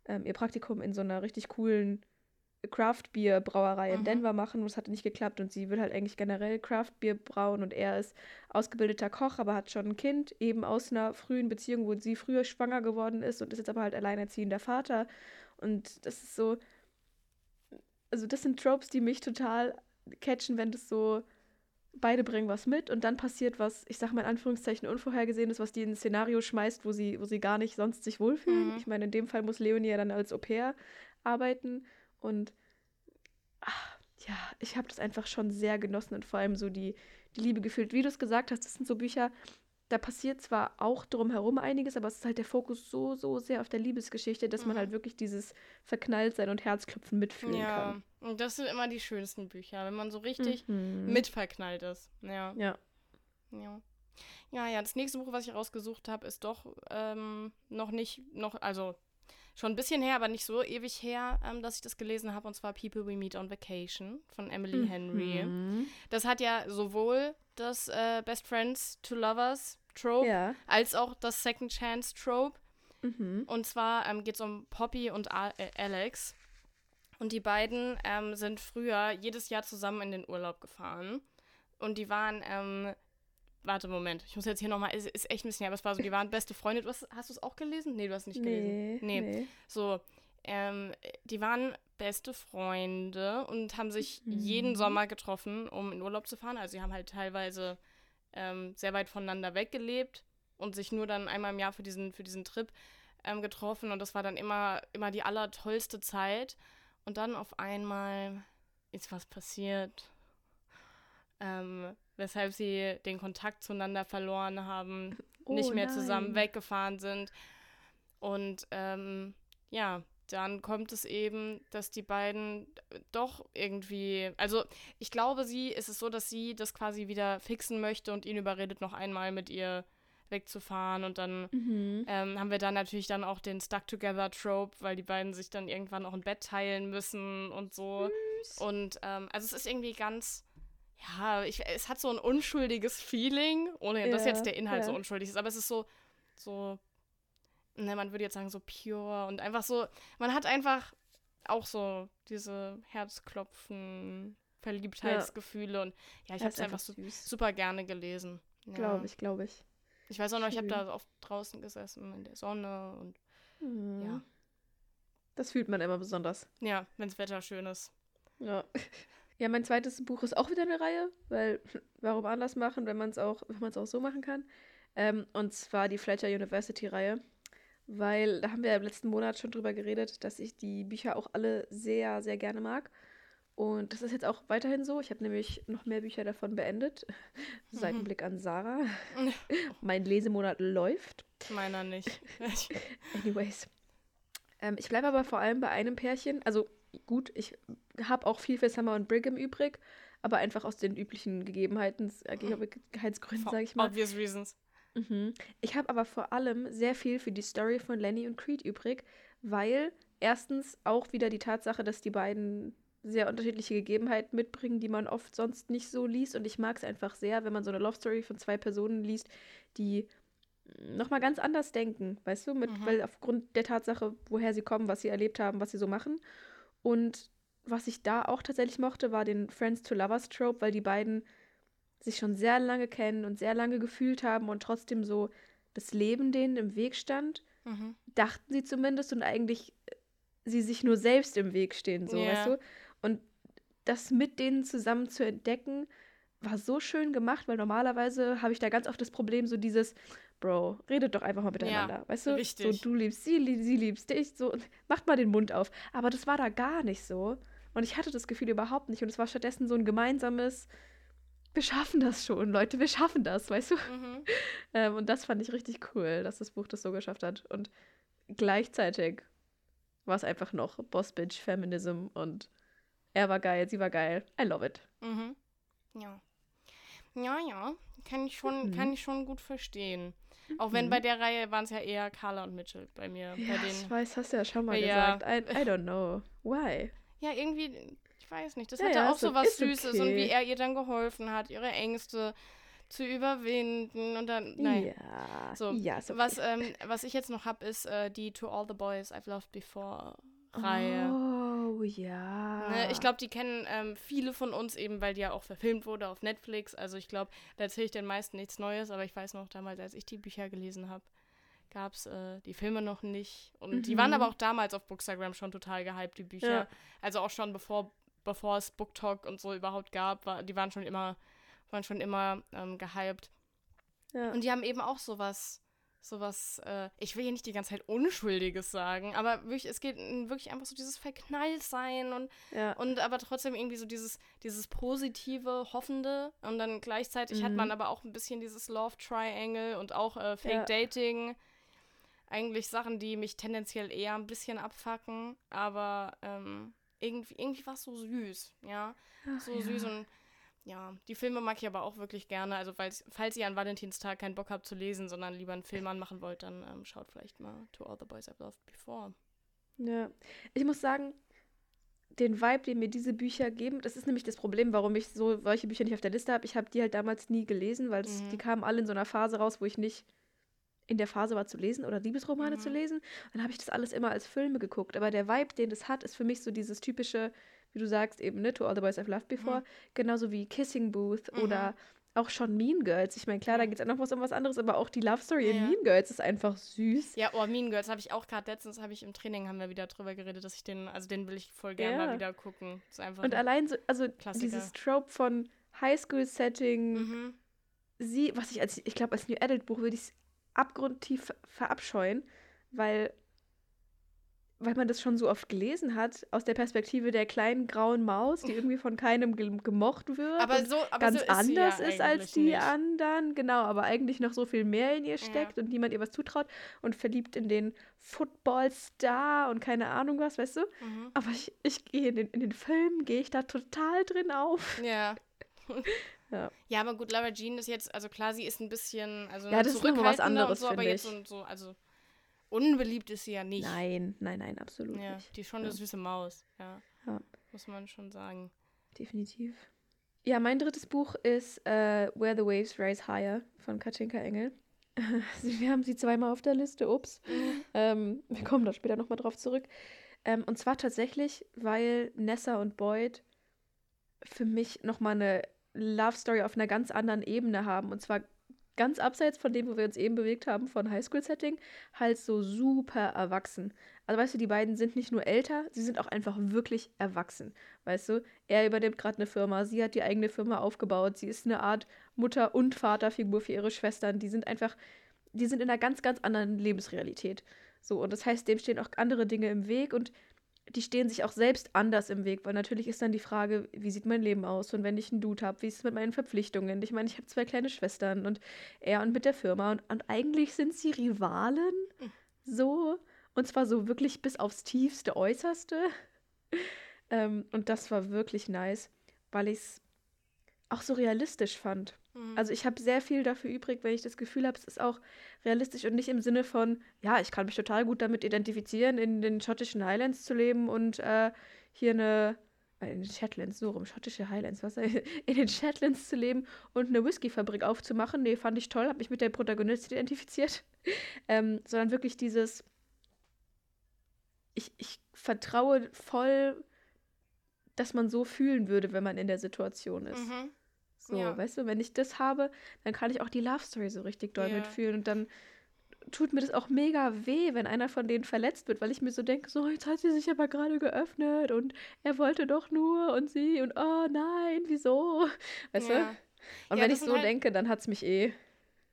ähm, ihr Praktikum in so einer richtig coolen Craft-Bier-Brauerei in mhm. Denver machen und es hat nicht geklappt und sie will halt eigentlich generell Craft-Bier brauen und er ist ausgebildeter Koch, aber hat schon ein Kind, eben aus einer frühen Beziehung, wo sie früher schwanger geworden ist und ist jetzt aber halt alleinerziehender Vater und das ist so, also das sind Tropes, die mich total catchen, wenn das so beide bringen was mit und dann passiert was, ich sag mal in Anführungszeichen unvorhergesehenes, was die in ein Szenario schmeißt, wo sie, wo sie gar nicht sonst sich wohlfühlen. Mhm. Ich meine, in dem Fall muss Leonie ja dann als Au pair arbeiten und ach, ja, ich habe das einfach schon sehr genossen und vor allem so die, die Liebe gefühlt. Wie du es gesagt hast, das sind so Bücher, da passiert zwar auch drumherum einiges, aber es ist halt der Fokus so, so sehr auf der Liebesgeschichte, dass mhm. man halt wirklich dieses Verknalltsein und Herzklopfen mitfühlen ja. kann.
Ja, und das sind immer die schönsten Bücher, wenn man so richtig mhm. mitverknallt ist. Ja. Ja. Ja. Ja, ja, das nächste Buch, was ich rausgesucht habe, ist doch ähm, noch nicht, noch, also schon ein bisschen her, aber nicht so ewig her, ähm, dass ich das gelesen habe, und zwar People We Meet on Vacation von Emily mhm. Henry. Das hat ja sowohl das äh, Best Friends to Lovers Trope ja. als auch das Second Chance Trope. Mhm. Und zwar ähm, geht es um Poppy und A äh, Alex. Und die beiden ähm, sind früher jedes Jahr zusammen in den Urlaub gefahren. Und die waren ähm, Warte, Moment. Ich muss jetzt hier nochmal. Ist, ist echt ein bisschen, aber es war so, die waren beste Freunde. Du hast, hast du es auch gelesen? Nee, du hast es nicht gelesen. Nee. nee. So, ähm, die waren beste Freunde und haben sich mhm. jeden Sommer getroffen, um in Urlaub zu fahren. Also, sie haben halt teilweise ähm, sehr weit voneinander weggelebt und sich nur dann einmal im Jahr für diesen, für diesen Trip ähm, getroffen. Und das war dann immer, immer die allertollste Zeit. Und dann auf einmal ist was passiert. Ähm, weshalb sie den Kontakt zueinander verloren haben, oh, nicht mehr nein. zusammen weggefahren sind. Und ähm, ja, dann kommt es eben, dass die beiden doch irgendwie, also ich glaube, sie ist es so, dass sie das quasi wieder fixen möchte und ihn überredet, noch einmal mit ihr wegzufahren und dann mhm. ähm, haben wir dann natürlich dann auch den Stuck Together Trope, weil die beiden sich dann irgendwann auch ein Bett teilen müssen und so. Süß. Und ähm, also es ist irgendwie ganz ja, ich, es hat so ein unschuldiges Feeling, ohne ja, dass jetzt der Inhalt ja. so unschuldig ist, aber es ist so, so, ne, man würde jetzt sagen, so pure und einfach so, man hat einfach auch so diese Herzklopfen, Verliebtheitsgefühle ja. und ja, ich habe es einfach so, super gerne gelesen.
Glaube ich, glaube ich.
Ich weiß auch noch, ich habe da oft draußen gesessen in der Sonne und mhm. ja.
Das fühlt man immer besonders.
Ja, wenn das Wetter schön ist.
Ja. Ja, mein zweites Buch ist auch wieder eine Reihe, weil warum anders machen, wenn man es auch, wenn man es auch so machen kann. Ähm, und zwar die Fletcher University Reihe, weil da haben wir im letzten Monat schon drüber geredet, dass ich die Bücher auch alle sehr, sehr gerne mag. Und das ist jetzt auch weiterhin so. Ich habe nämlich noch mehr Bücher davon beendet. Seitenblick an Sarah. mein Lesemonat läuft.
Meiner nicht.
Anyways. Ähm, ich bleibe aber vor allem bei einem Pärchen. Also gut, ich habe auch viel für Summer und Brigham übrig, aber einfach aus den üblichen Gegebenheiten, äh, Gegebenheitsgründen, sage ich mal.
Obvious reasons.
Mhm. Ich habe aber vor allem sehr viel für die Story von Lenny und Creed übrig, weil erstens auch wieder die Tatsache, dass die beiden sehr unterschiedliche Gegebenheiten mitbringen, die man oft sonst nicht so liest. Und ich mag es einfach sehr, wenn man so eine Love Story von zwei Personen liest, die nochmal ganz anders denken, weißt du, mit, mhm. weil aufgrund der Tatsache, woher sie kommen, was sie erlebt haben, was sie so machen. Und was ich da auch tatsächlich mochte, war den Friends to Lovers Trope, weil die beiden sich schon sehr lange kennen und sehr lange gefühlt haben und trotzdem so das Leben denen im Weg stand. Mhm. Dachten sie zumindest und eigentlich äh, sie sich nur selbst im Weg stehen, so, yeah. weißt du? Und das mit denen zusammen zu entdecken, war so schön gemacht, weil normalerweise habe ich da ganz oft das Problem, so dieses, Bro, redet doch einfach mal miteinander. Ja, weißt du? Richtig. So, du liebst sie, sie liebst dich, so, macht mal den Mund auf. Aber das war da gar nicht so. Und ich hatte das Gefühl überhaupt nicht. Und es war stattdessen so ein gemeinsames, wir schaffen das schon, Leute, wir schaffen das, weißt du? Mhm. ähm, und das fand ich richtig cool, dass das Buch das so geschafft hat. Und gleichzeitig war es einfach noch Boss Bitch Feminism und er war geil, sie war geil. I love it.
Mhm. Ja. Ja, ja. Kann ich schon, mhm. kann ich schon gut verstehen. Auch wenn mhm. bei der Reihe waren es ja eher Carla und Mitchell bei mir.
Ja,
bei
ich weiß, hast du ja schon mal ja. gesagt. I, I don't know. Why?
Ja, irgendwie, ich weiß nicht. Das ja, hatte ja, auch so was Süßes okay. und wie er ihr dann geholfen hat, ihre Ängste zu überwinden und dann, nein.
Ja,
so,
ja okay.
was, ähm, was ich jetzt noch habe, ist äh, die To All the Boys I've Loved Before Reihe.
Oh, ja.
Ne, ich glaube, die kennen ähm, viele von uns eben, weil die ja auch verfilmt wurde auf Netflix. Also ich glaube, da erzähle ich den meisten nichts Neues, aber ich weiß noch damals, als ich die Bücher gelesen habe, gab es äh, die Filme noch nicht. Und mhm. die waren aber auch damals auf Bookstagram schon total gehypt, die Bücher. Ja. Also auch schon bevor bevor es BookTalk und so überhaupt gab, war, die waren schon immer, waren schon immer ähm, gehypt. Ja. Und die haben eben auch sowas, sowas, äh, ich will hier nicht die ganze Zeit Unschuldiges sagen, aber wirklich, es geht wirklich einfach so dieses Verknalltsein und, ja. und aber trotzdem irgendwie so dieses, dieses positive, hoffende und dann gleichzeitig mhm. hat man aber auch ein bisschen dieses Love Triangle und auch äh, Fake ja. Dating. Eigentlich Sachen, die mich tendenziell eher ein bisschen abfacken, aber ähm, irgendwie, irgendwie war es so süß, ja. Ach, so süß und ja, die Filme mag ich aber auch wirklich gerne. Also, falls, falls ihr an Valentinstag keinen Bock habt zu lesen, sondern lieber einen Film anmachen wollt, dann ähm, schaut vielleicht mal To All the Boys I've Loved Before.
Ja, ich muss sagen, den Vibe, den mir diese Bücher geben, das ist nämlich das Problem, warum ich so solche Bücher nicht auf der Liste habe. Ich habe die halt damals nie gelesen, weil mhm. die kamen alle in so einer Phase raus, wo ich nicht in der Phase war zu lesen oder Liebesromane mhm. zu lesen. Dann habe ich das alles immer als Filme geguckt. Aber der Vibe, den das hat, ist für mich so dieses typische, wie du sagst, eben, ne, To All the Boys I've Loved Before, mhm. genauso wie Kissing Booth mhm. oder auch schon Mean Girls. Ich meine, klar, da geht es auch noch was um was anderes, aber auch die Love Story ja. in Mean Girls ist einfach süß.
Ja, oh, Mean Girls habe ich auch gerade letztens, habe ich im Training, haben wir wieder drüber geredet, dass ich den, also den will ich voll gerne ja. mal wieder gucken.
Und allein so, also Klassiker. dieses Trope von Highschool-Setting, mhm. sie, was ich als, ich glaube, als New Adult Buch würde ich es abgrundtief verabscheuen, weil weil man das schon so oft gelesen hat, aus der Perspektive der kleinen grauen Maus, die irgendwie von keinem gemocht wird. Aber so aber ganz so ist anders ja ist als die nicht. anderen. Genau, aber eigentlich noch so viel mehr in ihr steckt ja. und niemand ihr was zutraut und verliebt in den Footballstar und keine Ahnung was, weißt du? Mhm. Aber ich, ich gehe in den, in den Filmen, gehe ich da total drin auf.
Ja. ja. ja, aber gut, Lara Jean ist jetzt, also klar, sie ist ein bisschen, also
ja, das ist noch was anderes,
so, aber jetzt so, so, also Unbeliebt ist sie ja nicht.
Nein, nein, nein, absolut ja, nicht.
Die ist schon ja. eine süße Maus, ja. ja. Muss man schon sagen.
Definitiv. Ja, mein drittes Buch ist äh, Where the Waves Rise Higher von Katinka Engel. wir haben sie zweimal auf der Liste, ups. Mhm. Ähm, wir kommen da später nochmal drauf zurück. Ähm, und zwar tatsächlich, weil Nessa und Boyd für mich nochmal eine Love Story auf einer ganz anderen Ebene haben. Und zwar ganz abseits von dem, wo wir uns eben bewegt haben, von Highschool-Setting, halt so super erwachsen. Also weißt du, die beiden sind nicht nur älter, sie sind auch einfach wirklich erwachsen. Weißt du, er übernimmt gerade eine Firma, sie hat die eigene Firma aufgebaut, sie ist eine Art Mutter- und Vaterfigur für ihre Schwestern. Die sind einfach, die sind in einer ganz, ganz anderen Lebensrealität. So, und das heißt, dem stehen auch andere Dinge im Weg und die stehen sich auch selbst anders im Weg, weil natürlich ist dann die Frage, wie sieht mein Leben aus und wenn ich einen Dude habe, wie ist es mit meinen Verpflichtungen? Ich meine, ich habe zwei kleine Schwestern und er und mit der Firma und, und eigentlich sind sie Rivalen, hm. so und zwar so wirklich bis aufs tiefste Äußerste. ähm, und das war wirklich nice, weil ich es auch so realistisch fand. Also ich habe sehr viel dafür übrig, wenn ich das Gefühl habe, es ist auch realistisch und nicht im Sinne von, ja, ich kann mich total gut damit identifizieren, in den schottischen Highlands zu leben und äh, hier eine, äh, in den Shetlands, so rum, schottische Highlands, was, in den Shetlands zu leben und eine Whiskyfabrik aufzumachen. Nee, fand ich toll, habe mich mit der Protagonistin identifiziert. ähm, sondern wirklich dieses, ich, ich vertraue voll, dass man so fühlen würde, wenn man in der Situation ist. Mhm. So, ja. weißt du, wenn ich das habe, dann kann ich auch die Love Story so richtig doll ja. mitfühlen und dann tut mir das auch mega weh, wenn einer von denen verletzt wird, weil ich mir so denke, so, jetzt hat sie sich aber gerade geöffnet und er wollte doch nur und sie und oh nein, wieso? Weißt ja. du? Und ja, wenn ich so halt, denke, dann hat es mich eh.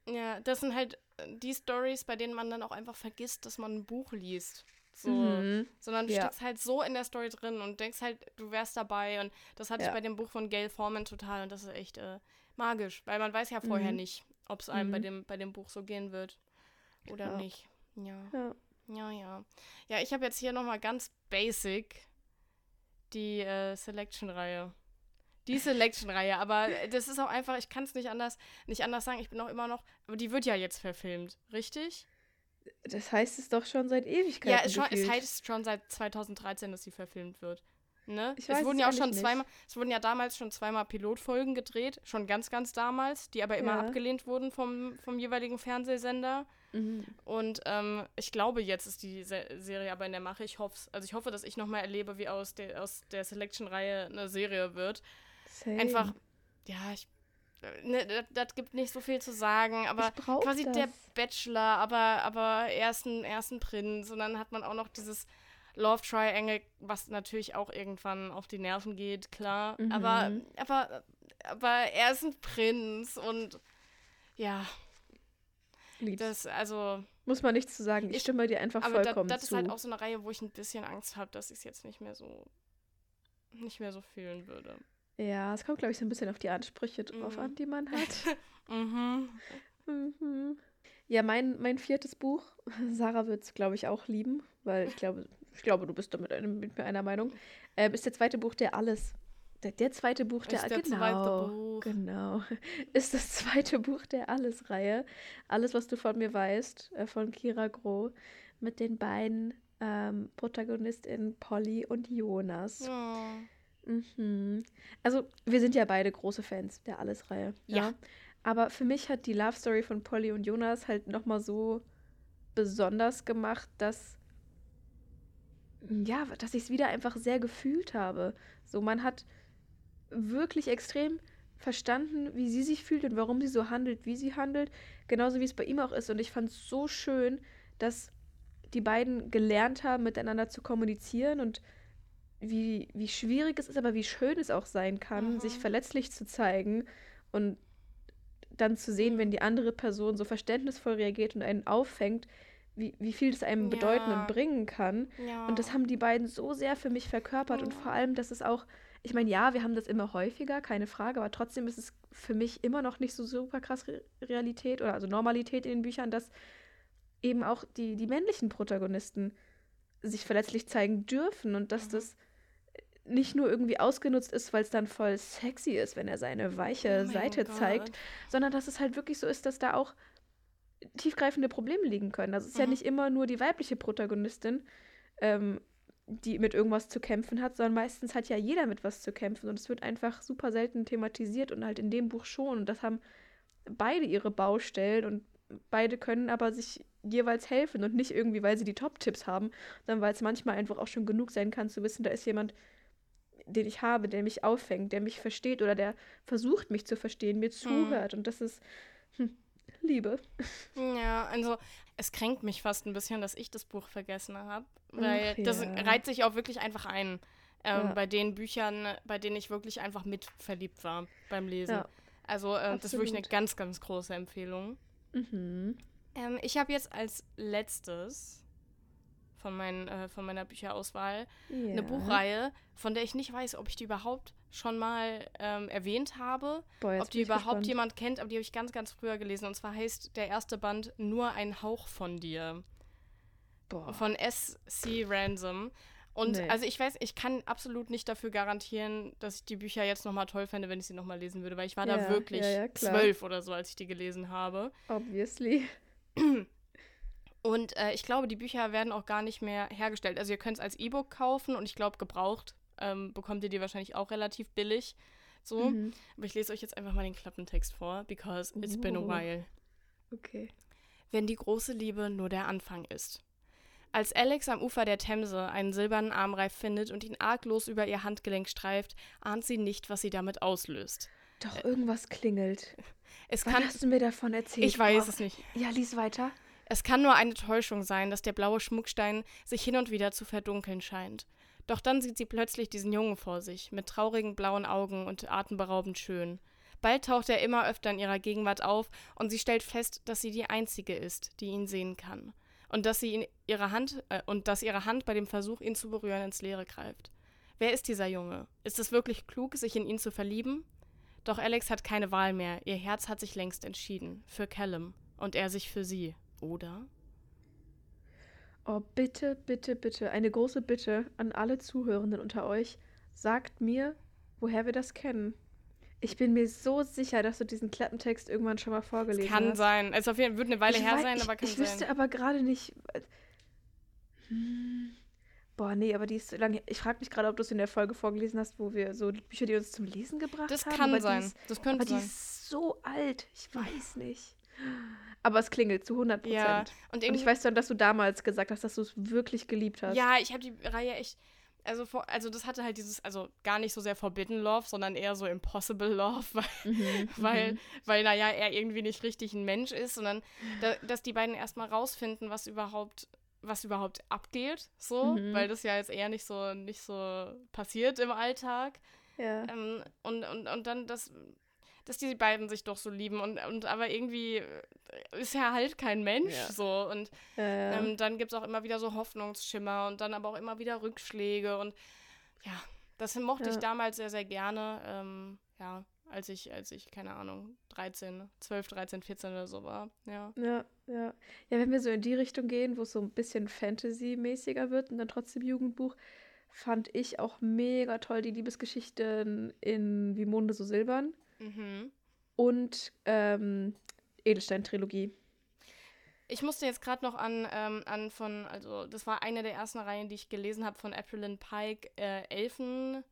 Ja, das sind halt die Stories, bei denen man dann auch einfach vergisst, dass man ein Buch liest. So, mhm. sondern du ja. steckst halt so in der Story drin und denkst halt, du wärst dabei. Und das hatte ja. ich bei dem Buch von Gail Forman total und das ist echt äh, magisch, weil man weiß ja vorher mhm. nicht, ob es einem mhm. bei, dem, bei dem Buch so gehen wird oder ja. nicht. Ja. ja. Ja, ja. Ja, ich habe jetzt hier nochmal ganz basic die äh, Selection-Reihe. Die Selection-Reihe, aber das ist auch einfach, ich kann es nicht anders, nicht anders sagen, ich bin auch immer noch, aber die wird ja jetzt verfilmt, richtig?
Das heißt es doch schon seit Ewigkeiten. Ja,
es, schon, es heißt schon seit 2013, dass sie verfilmt wird. Ne? Ich es wurden ja auch schon nicht. zweimal, es wurden ja damals schon zweimal Pilotfolgen gedreht, schon ganz, ganz damals, die aber immer ja. abgelehnt wurden vom, vom jeweiligen Fernsehsender. Mhm. Und ähm, ich glaube, jetzt ist die Se Serie aber in der Mache. Ich hoffe Also ich hoffe, dass ich nochmal erlebe, wie aus, de aus der Selection-Reihe eine Serie wird. Same. Einfach, ja, ich Ne, das, gibt nicht so viel zu sagen, aber quasi das. der Bachelor, aber, aber ersten, ersten Prinz und dann hat man auch noch dieses Love Triangle, was natürlich auch irgendwann auf die Nerven geht, klar. Mhm. Aber, aber, aber er ist ein Prinz und ja.
Lieb's. Das, also. Muss man nichts zu sagen. Ich stimme dir einfach aber vollkommen
da, das
zu.
Das ist halt auch so eine Reihe, wo ich ein bisschen Angst habe, dass ich es jetzt nicht mehr so nicht mehr so fühlen würde.
Ja, es kommt, glaube ich, so ein bisschen auf die Ansprüche drauf mhm. an, die man hat. mhm. Mhm. Ja, mein, mein viertes Buch, Sarah wird es, glaube ich, auch lieben, weil ich glaube, ich glaube, du bist damit mit mir einer Meinung, äh, ist der zweite Buch der Alles. Der, der zweite Buch der, ist der genau, zweite Buch. Genau. Ist das zweite Buch der Alles-Reihe. Alles, was du von mir weißt, äh, von Kira Groh, mit den beiden ähm, ProtagonistInnen Polly und Jonas. Oh. Mhm. Also, wir sind ja beide große Fans der Alles-Reihe. Ja. ja. Aber für mich hat die Love Story von Polly und Jonas halt nochmal so besonders gemacht, dass ja, dass ich es wieder einfach sehr gefühlt habe. So, man hat wirklich extrem verstanden, wie sie sich fühlt und warum sie so handelt, wie sie handelt. Genauso wie es bei ihm auch ist. Und ich fand es so schön, dass die beiden gelernt haben, miteinander zu kommunizieren und wie, wie schwierig es ist, aber wie schön es auch sein kann, mhm. sich verletzlich zu zeigen und dann zu sehen, wenn die andere Person so verständnisvoll reagiert und einen auffängt, wie, wie viel es einem bedeuten ja. und bringen kann. Ja. Und das haben die beiden so sehr für mich verkörpert mhm. und vor allem, dass es auch, ich meine, ja, wir haben das immer häufiger, keine Frage, aber trotzdem ist es für mich immer noch nicht so super krass Realität oder also Normalität in den Büchern, dass eben auch die, die männlichen Protagonisten sich verletzlich zeigen dürfen und dass mhm. das nicht nur irgendwie ausgenutzt ist, weil es dann voll sexy ist, wenn er seine weiche oh Seite Gott. zeigt, sondern dass es halt wirklich so ist, dass da auch tiefgreifende Probleme liegen können. Also es ist mhm. ja nicht immer nur die weibliche Protagonistin, ähm, die mit irgendwas zu kämpfen hat, sondern meistens hat ja jeder mit was zu kämpfen und es wird einfach super selten thematisiert und halt in dem Buch schon. Und das haben beide ihre Baustellen und beide können aber sich jeweils helfen und nicht irgendwie, weil sie die Top-Tipps haben, sondern weil es manchmal einfach auch schon genug sein kann zu wissen, da ist jemand, den ich habe, der mich auffängt, der mich versteht oder der versucht, mich zu verstehen, mir hm. zuhört. Mhm. Und das ist hm, Liebe.
Ja, also es kränkt mich fast ein bisschen, dass ich das Buch vergessen habe, weil Ach, ja. das reiht sich auch wirklich einfach ein. Ähm, ja. Bei den Büchern, bei denen ich wirklich einfach mit verliebt war beim Lesen. Ja. Also äh, das ist wirklich eine ganz, ganz große Empfehlung. Mhm. Ähm, ich habe jetzt als letztes von, mein, äh, von meiner Bücherauswahl yeah. eine Buchreihe, von der ich nicht weiß, ob ich die überhaupt schon mal ähm, erwähnt habe, Boah, ob die überhaupt gespannt. jemand kennt, aber die habe ich ganz, ganz früher gelesen. Und zwar heißt der erste Band Nur ein Hauch von dir. Boah. Von S.C. Ransom. Und nee. also ich weiß, ich kann absolut nicht dafür garantieren, dass ich die Bücher jetzt nochmal toll fände, wenn ich sie nochmal lesen würde, weil ich war ja, da wirklich ja, ja, zwölf oder so, als ich die gelesen habe.
Obviously.
Und äh, ich glaube, die Bücher werden auch gar nicht mehr hergestellt. Also ihr könnt es als E-Book kaufen und ich glaube, gebraucht ähm, bekommt ihr die wahrscheinlich auch relativ billig. So. Mhm. Aber ich lese euch jetzt einfach mal den Klappentext vor, because it's oh. been a while.
Okay.
Wenn die große Liebe nur der Anfang ist. Als Alex am Ufer der Themse einen silbernen Armreif findet und ihn arglos über ihr Handgelenk streift, ahnt sie nicht, was sie damit auslöst.
Doch, irgendwas klingelt. Es Wann kann, hast du mir davon erzählt?
Ich weiß oh. es nicht.
Ja, lies weiter.
Es kann nur eine Täuschung sein, dass der blaue Schmuckstein sich hin und wieder zu verdunkeln scheint. Doch dann sieht sie plötzlich diesen Jungen vor sich, mit traurigen blauen Augen und atemberaubend schön. Bald taucht er immer öfter in ihrer Gegenwart auf und sie stellt fest, dass sie die einzige ist, die ihn sehen kann. Und dass sie ihre Hand äh, und dass ihre Hand bei dem Versuch, ihn zu berühren, ins Leere greift. Wer ist dieser Junge? Ist es wirklich klug, sich in ihn zu verlieben? Doch Alex hat keine Wahl mehr. Ihr Herz hat sich längst entschieden. Für Callum. Und er sich für sie. Oder?
Oh, bitte, bitte, bitte, eine große Bitte an alle Zuhörenden unter euch. Sagt mir, woher wir das kennen. Ich bin mir so sicher, dass du diesen Klappentext irgendwann schon mal vorgelesen
es kann
hast.
sein. Es auf jeden, wird eine Weile
ich
her weiß, sein, aber
kann
ich,
ich sein. Ich wüsste aber gerade nicht. Hm. Boah, nee, aber die ist so lange. Ich frage mich gerade, ob du es in der Folge vorgelesen hast, wo wir so die Bücher, die uns zum Lesen gebracht
das
haben.
Das kann sein. Ist,
das
könnte
aber sein. Aber die ist so alt. Ich weiß nicht. Aber es klingelt zu 100 Prozent. Ja, und, und, ich weiß dann, dass du damals gesagt hast, dass du es wirklich geliebt hast.
Ja, ich habe die Reihe echt. Also, vor, also das hatte halt dieses, also gar nicht so sehr Forbidden Love, sondern eher so Impossible Love, weil, mhm, weil, mhm. weil, naja, er irgendwie nicht richtig ein Mensch ist, sondern da, dass die beiden erstmal rausfinden, was überhaupt was überhaupt abgeht, so, mhm. weil das ja jetzt eher nicht so, nicht so passiert im Alltag. Ja. Ähm, und, und, und dann das, dass die beiden sich doch so lieben und, und aber irgendwie ist er halt kein Mensch ja. so. Und ja, ja. Ähm, dann gibt es auch immer wieder so Hoffnungsschimmer und dann aber auch immer wieder Rückschläge und ja, das mochte ich damals sehr, sehr gerne. Ähm, ja, als ich, als ich, keine Ahnung, 13, 12, 13, 14 oder so war. Ja.
Ja, ja. Ja, wenn wir so in die Richtung gehen, wo es so ein bisschen Fantasy-mäßiger wird und dann trotzdem Jugendbuch, fand ich auch mega toll die Liebesgeschichten in Wie Monde so silbern. Mhm. Und ähm, Edelstein-Trilogie.
Ich musste jetzt gerade noch an, ähm, an von, also das war eine der ersten Reihen, die ich gelesen habe von Aprilyn Pike, äh, Elfen.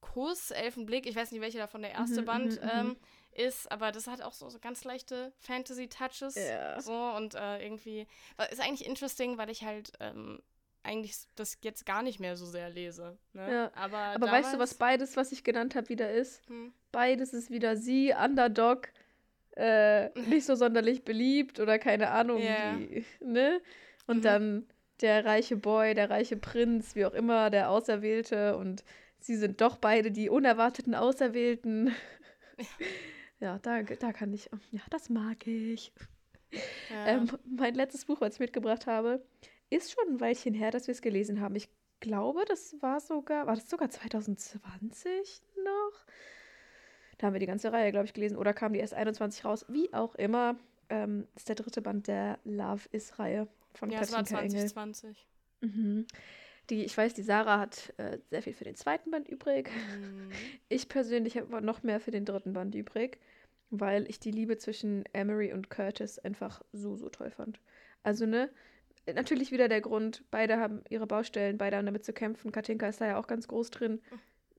Kuss, Elfenblick, ich weiß nicht, welcher davon der erste mhm, Band mhm, mhm. ähm, ist, aber das hat auch so, so ganz leichte Fantasy-Touches. Yeah. So und äh, irgendwie. Ist eigentlich interesting, weil ich halt ähm, eigentlich das jetzt gar nicht mehr so sehr lese. Ne?
Ja. Aber, aber weißt du, was beides, was ich genannt habe, wieder ist? Hm. Beides ist wieder sie, Underdog, äh, nicht so sonderlich beliebt oder keine Ahnung, yeah. wie, ne? Und mhm. dann der reiche Boy, der reiche Prinz, wie auch immer, der Auserwählte und sie sind doch beide die unerwarteten Auserwählten. ja, da, da kann ich, ja, das mag ich. Ja. Ähm, mein letztes Buch, was ich mitgebracht habe, ist schon ein Weilchen her, dass wir es gelesen haben. Ich glaube, das war sogar, war das sogar 2020 noch? Da haben wir die ganze Reihe, glaube ich, gelesen. Oder kam die erst 21 raus? Wie auch immer. Ähm, ist der dritte Band der Love Is-Reihe von ja, Katrin es war 2020. Mhm. Die, ich weiß, die Sarah hat äh, sehr viel für den zweiten Band übrig. Mhm. Ich persönlich habe noch mehr für den dritten Band übrig, weil ich die Liebe zwischen Emery und Curtis einfach so, so toll fand. Also, ne, natürlich wieder der Grund, beide haben ihre Baustellen, beide haben damit zu kämpfen. Katinka ist da ja auch ganz groß drin,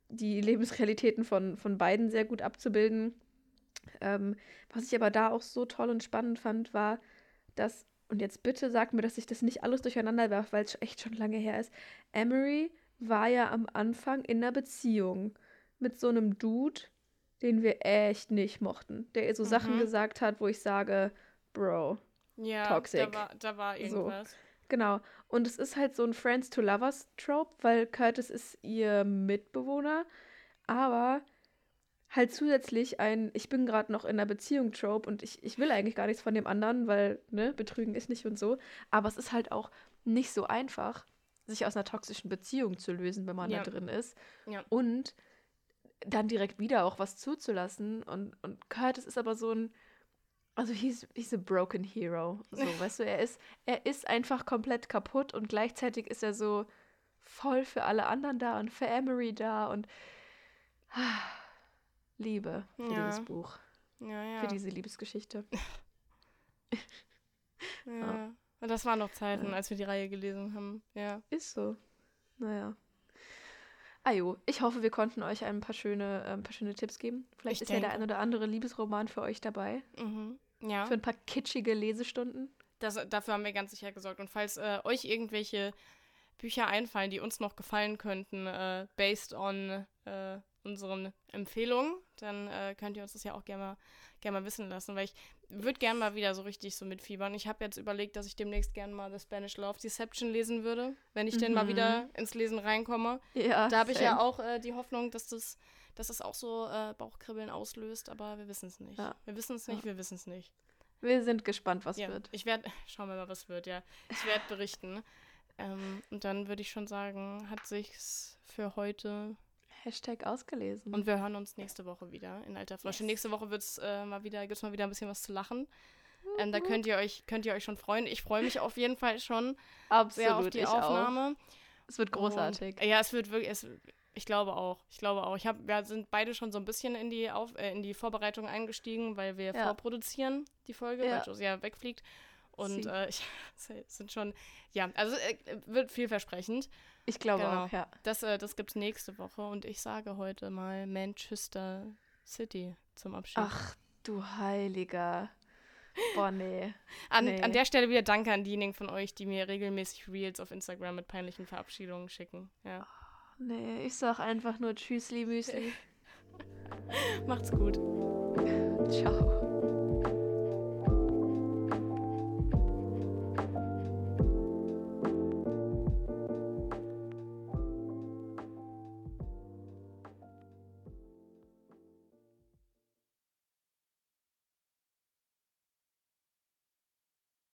die Lebensrealitäten von, von beiden sehr gut abzubilden. Ähm, was ich aber da auch so toll und spannend fand, war, dass, und jetzt bitte sagt mir, dass ich das nicht alles durcheinander werfe, weil es echt schon lange her ist. Emery war ja am Anfang in einer Beziehung mit so einem Dude, den wir echt nicht mochten, der ihr so mhm. Sachen gesagt hat, wo ich sage, Bro, ja, toxic.
Da war, da war irgendwas.
So. Genau. Und es ist halt so ein Friends to Lovers Trope, weil Curtis ist ihr Mitbewohner, aber halt zusätzlich ein Ich bin gerade noch in einer Beziehung Trope und ich, ich will eigentlich gar nichts von dem anderen, weil, ne, Betrügen ist nicht und so. Aber es ist halt auch nicht so einfach, sich aus einer toxischen Beziehung zu lösen, wenn man ja. da drin ist. Ja. Und dann direkt wieder auch was zuzulassen. Und, und Curtis ist aber so ein also he's, he's a broken hero. So, weißt du, er ist, er ist einfach komplett kaputt und gleichzeitig ist er so voll für alle anderen da und für Emery da und ah, Liebe für ja. dieses Buch. Ja, ja. Für diese Liebesgeschichte.
ja. Und das waren noch Zeiten, als wir die Reihe gelesen haben. Ja.
Ist so. Naja. Ajo, ich hoffe, wir konnten euch ein paar schöne, äh, paar schöne Tipps geben. Vielleicht ich ist denke. ja der ein oder andere Liebesroman für euch dabei. Mhm. Ja. Für ein paar kitschige Lesestunden.
Das, dafür haben wir ganz sicher gesorgt. Und falls äh, euch irgendwelche Bücher einfallen, die uns noch gefallen könnten, äh, based on äh, unseren Empfehlungen, dann äh, könnt ihr uns das ja auch gerne mal, gern mal wissen lassen, weil ich würde gerne mal wieder so richtig so mitfiebern. Ich habe jetzt überlegt, dass ich demnächst gerne mal The Spanish Love Deception lesen würde, wenn ich mhm. denn mal wieder ins Lesen reinkomme. Ja, da habe ich ja auch äh, die Hoffnung, dass das dass es auch so äh, Bauchkribbeln auslöst, aber wir wissen es nicht. Ja. Wir wissen es nicht, ja. wir wissen es nicht.
Wir sind gespannt, was
ja,
wird.
Ich werde, schauen wir mal, was wird, ja. Ich werde berichten. Ähm, und dann würde ich schon sagen, hat sich's für heute
Hashtag ausgelesen.
Und wir hören uns nächste Woche wieder in alter Frische. Yes. Nächste Woche wird's äh, mal wieder, gibt's mal wieder ein bisschen was zu lachen. Ähm, da könnt ihr euch, könnt ihr euch schon freuen. Ich freue mich auf jeden Fall schon Absolut, sehr auf die Aufnahme. Auch.
Es wird großartig.
Und, ja, es wird wirklich, es, ich glaube auch. Ich glaube auch. Ich hab, wir sind beide schon so ein bisschen in die, Auf, äh, in die Vorbereitung eingestiegen, weil wir ja. vorproduzieren, die Folge, ja. weil Josia wegfliegt. Und äh, ich, sind schon, ja, also äh, wird vielversprechend.
Ich glaube genau. auch, ja.
Das, äh, das gibt es nächste Woche und ich sage heute mal Manchester City zum Abschied.
Ach, du Heiliger. Boah, nee.
an, nee. an der Stelle wieder Danke an diejenigen von euch, die mir regelmäßig Reels auf Instagram mit peinlichen Verabschiedungen schicken. Ja.
Nee, ich sag einfach nur Tschüssli Müsli.
Macht's gut.
Ciao.